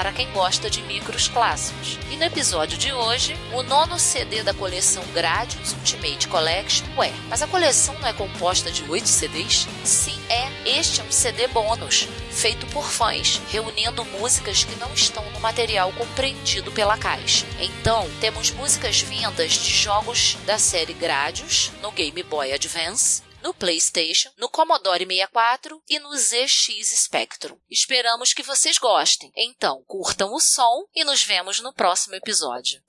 para quem gosta de micros clássicos. E no episódio de hoje, o nono CD da coleção Gradius Ultimate Collection. Ué, mas a coleção não é composta de oito CDs? Sim, é. Este é um CD bônus, feito por fãs, reunindo músicas que não estão no material compreendido pela caixa. Então, temos músicas vindas de jogos da série Gradius no Game Boy Advance, no PlayStation, no Commodore 64 e no ZX Spectrum. Esperamos que vocês gostem. Então, curtam o som e nos vemos no próximo episódio.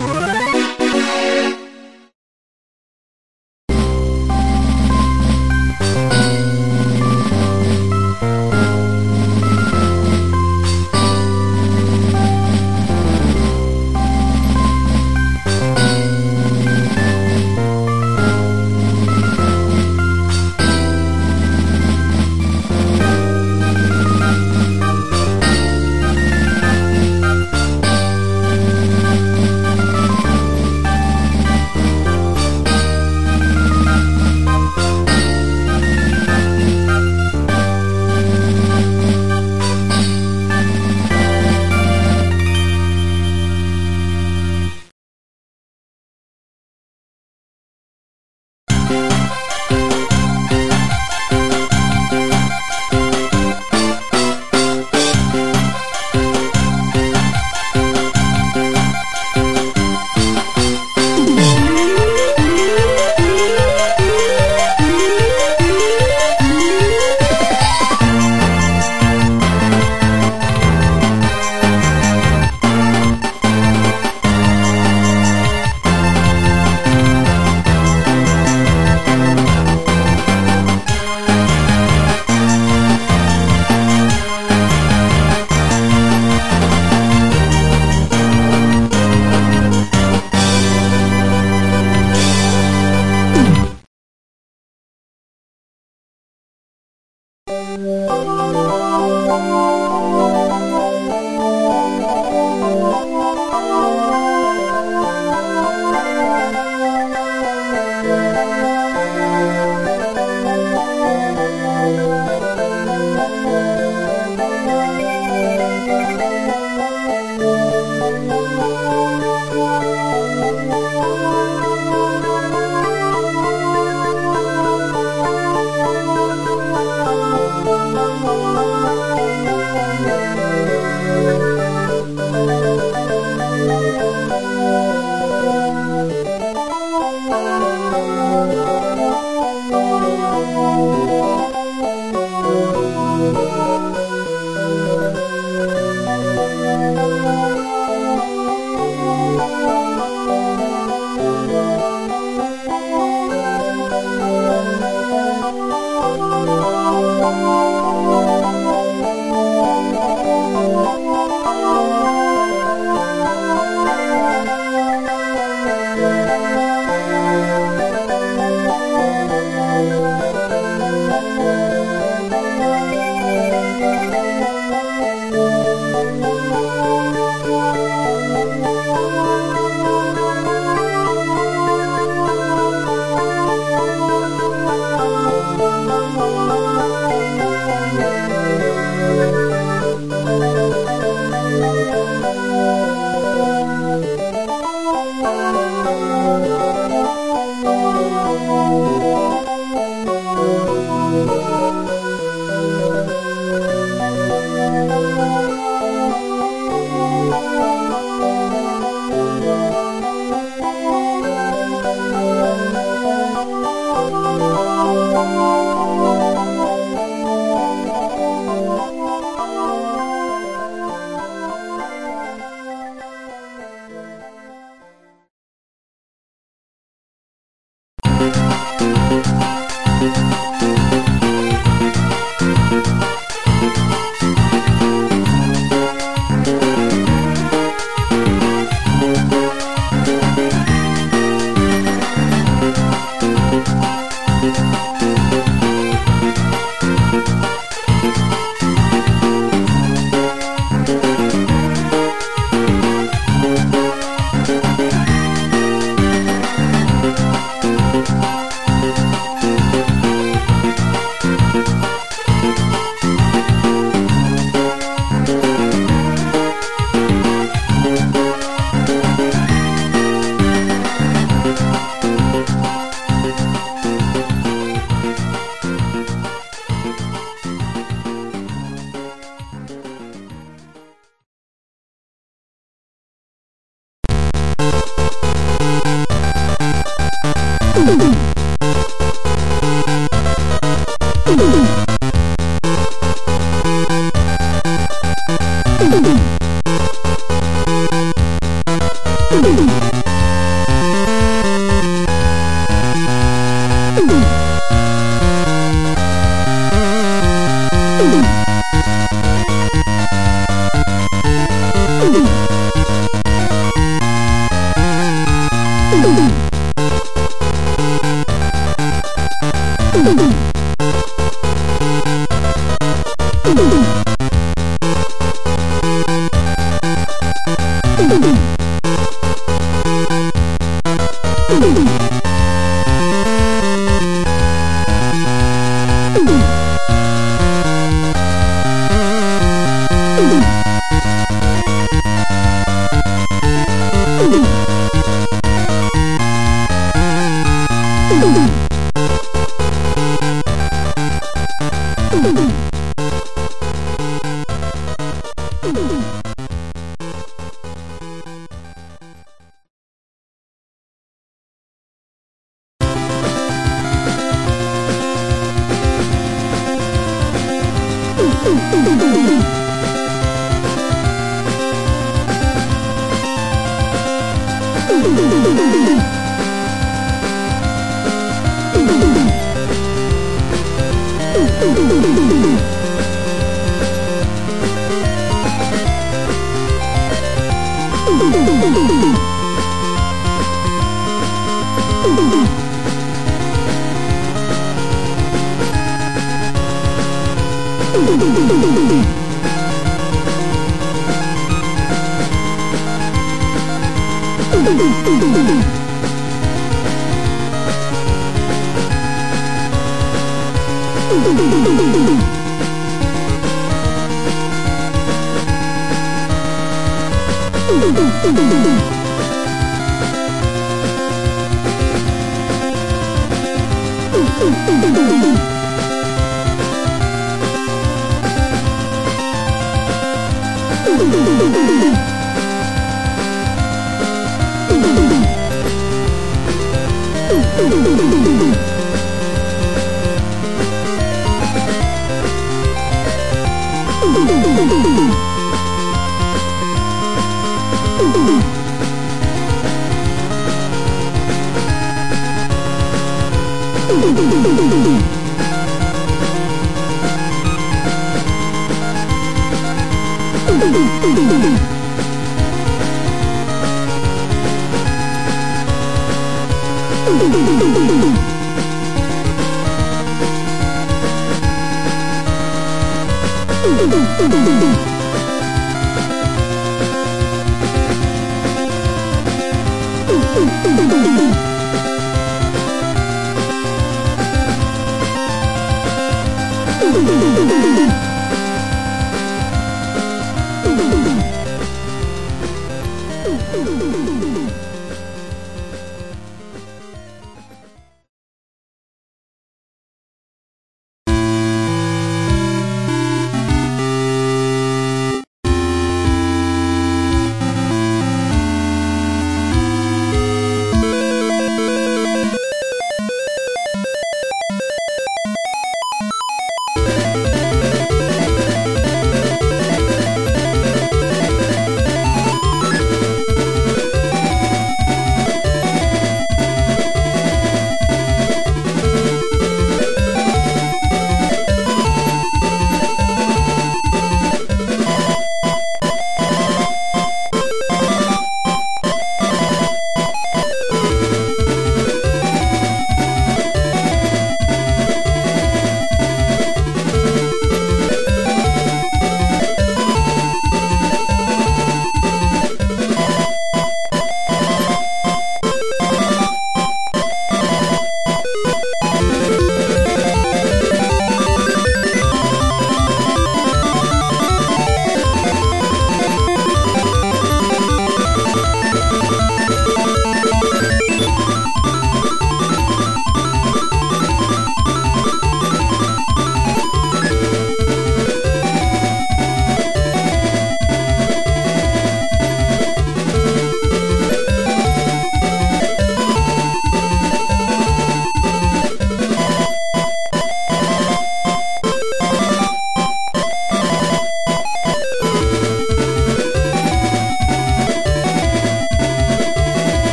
Música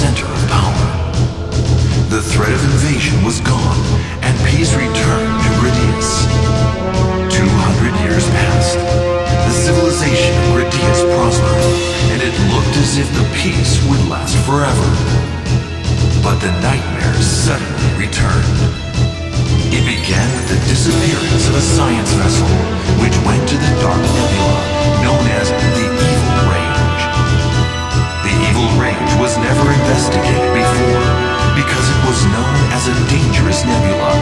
center of power. The threat of invasion was gone, and peace returned to Gradius. Two hundred years passed. The civilization of Gradius prospered, and it looked as if the peace would last forever. But the nightmares suddenly returned. It began with the disappearance of a science vessel, which went to the Dark Nebula, was known as a dangerous nebula,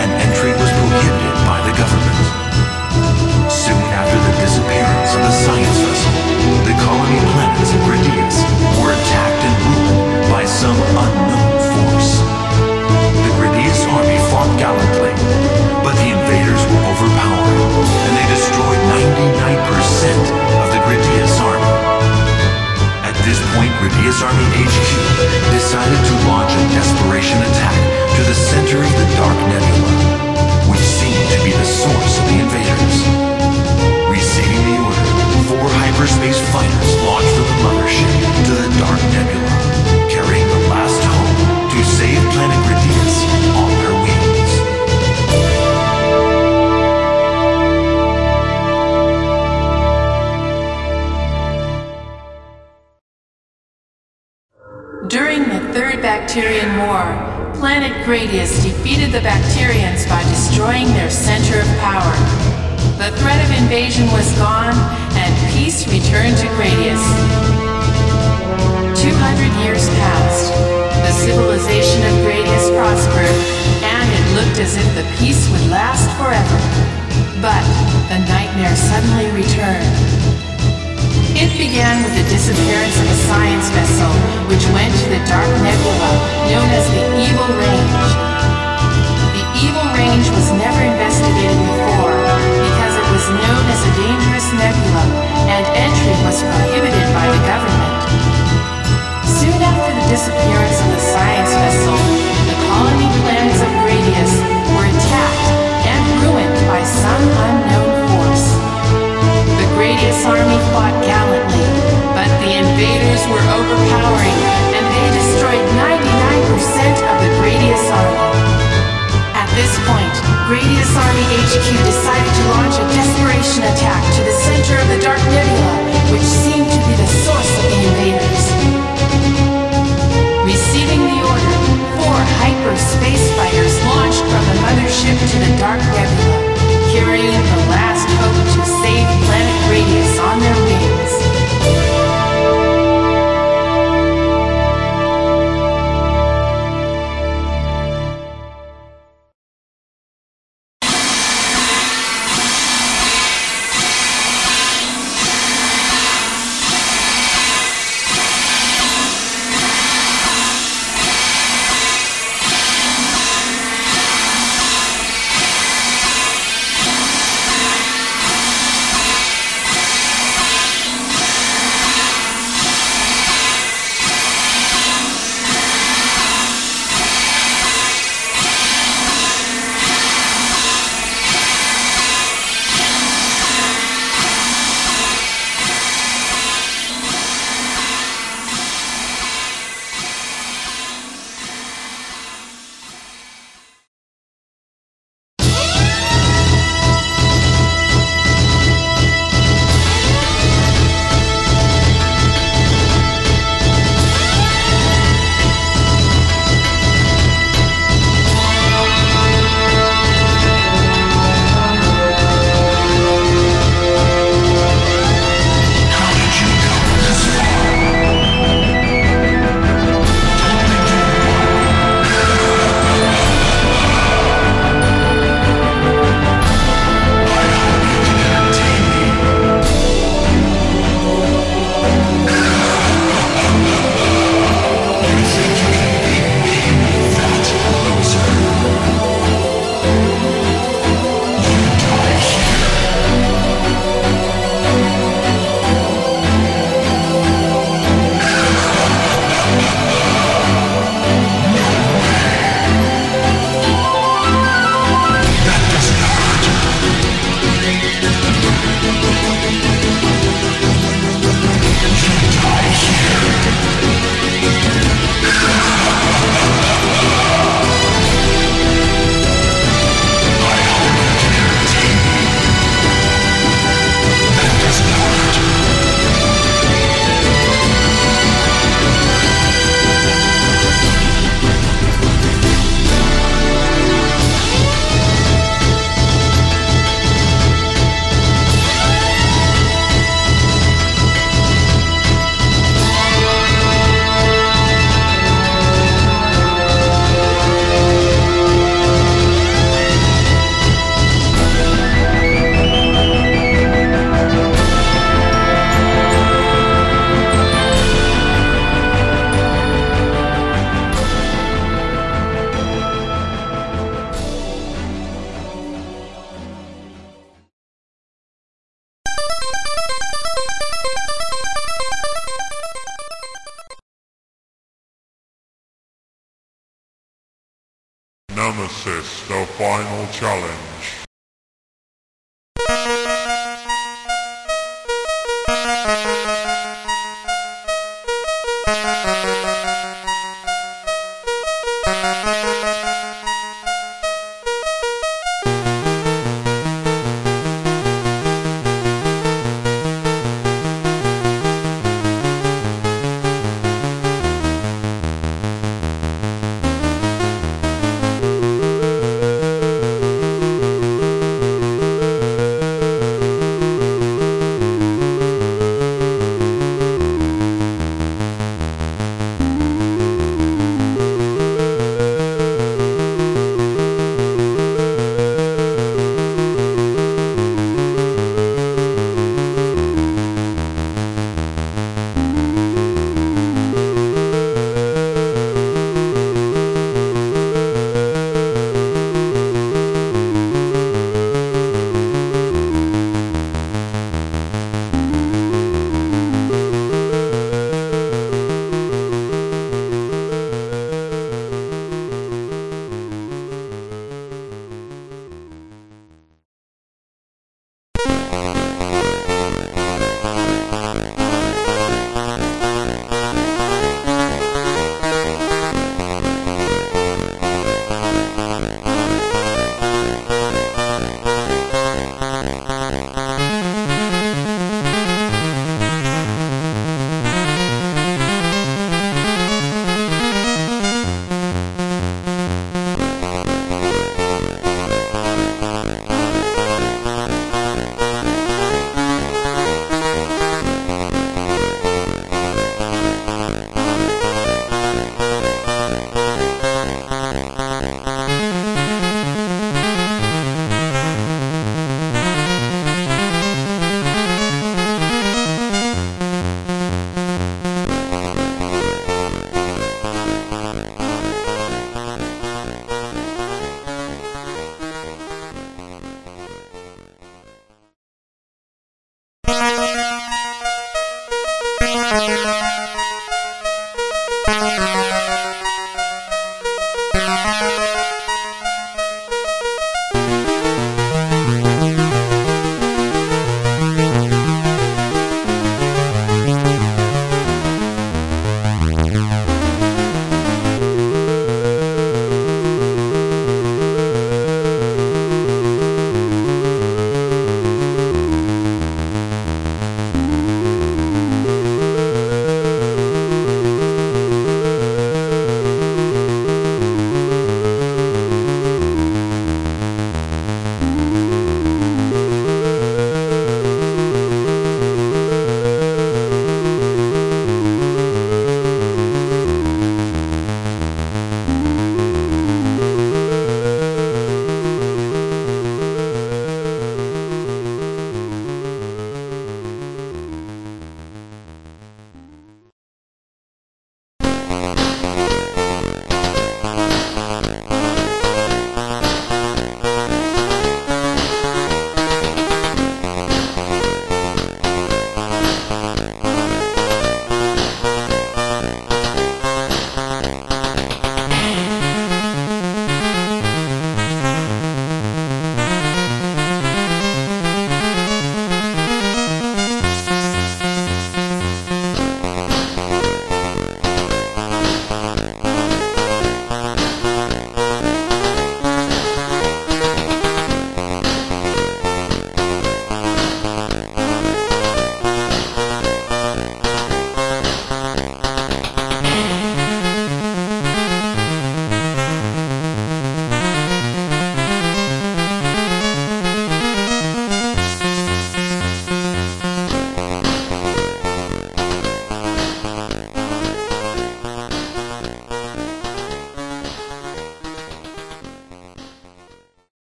and entry was prohibited by the government. Soon after the disappearance of the science vessel, the colony planets of Gradius were attacked and ruined by some unknown force. The Gradius army fought gallantly, but the invaders were overpowered, and they destroyed 99% point, Army HQ decided to launch a desperation attack to the center of the Dark Nebula, which seemed to be the source of the invaders. Receiving the order, four hyperspace fighters launched planet Gradius defeated the Bacterians by destroying their center of power. The threat of invasion was gone, and peace returned to Gradius. 200 years passed. The civilization of Gradius prospered, and it looked as if the peace would last forever. But the nightmare suddenly returned. It began with the disappearance of a science vessel, which went to the Dark Nebula, known as the Evil Range. The Evil Range was never investigated before, because it was known as a dangerous nebula, and entry was prohibited by the government. Soon after the disappearance of the science vessel, the colony planets of Gradius were attacked and ruined by some unknown force. The Gradius army fought invaders were overpowering, and they destroyed 99% of the Gradius army. At this point, Gradius Army HQ decided to launch a desperation attack to the center of the Dark Nebula, which seemed to be the source of the invaders. Receiving the order, four hyperspace fighters launched from the mothership to the Dark Nebula, carrying the last hope to save planet Gradius on their wings. Challenge.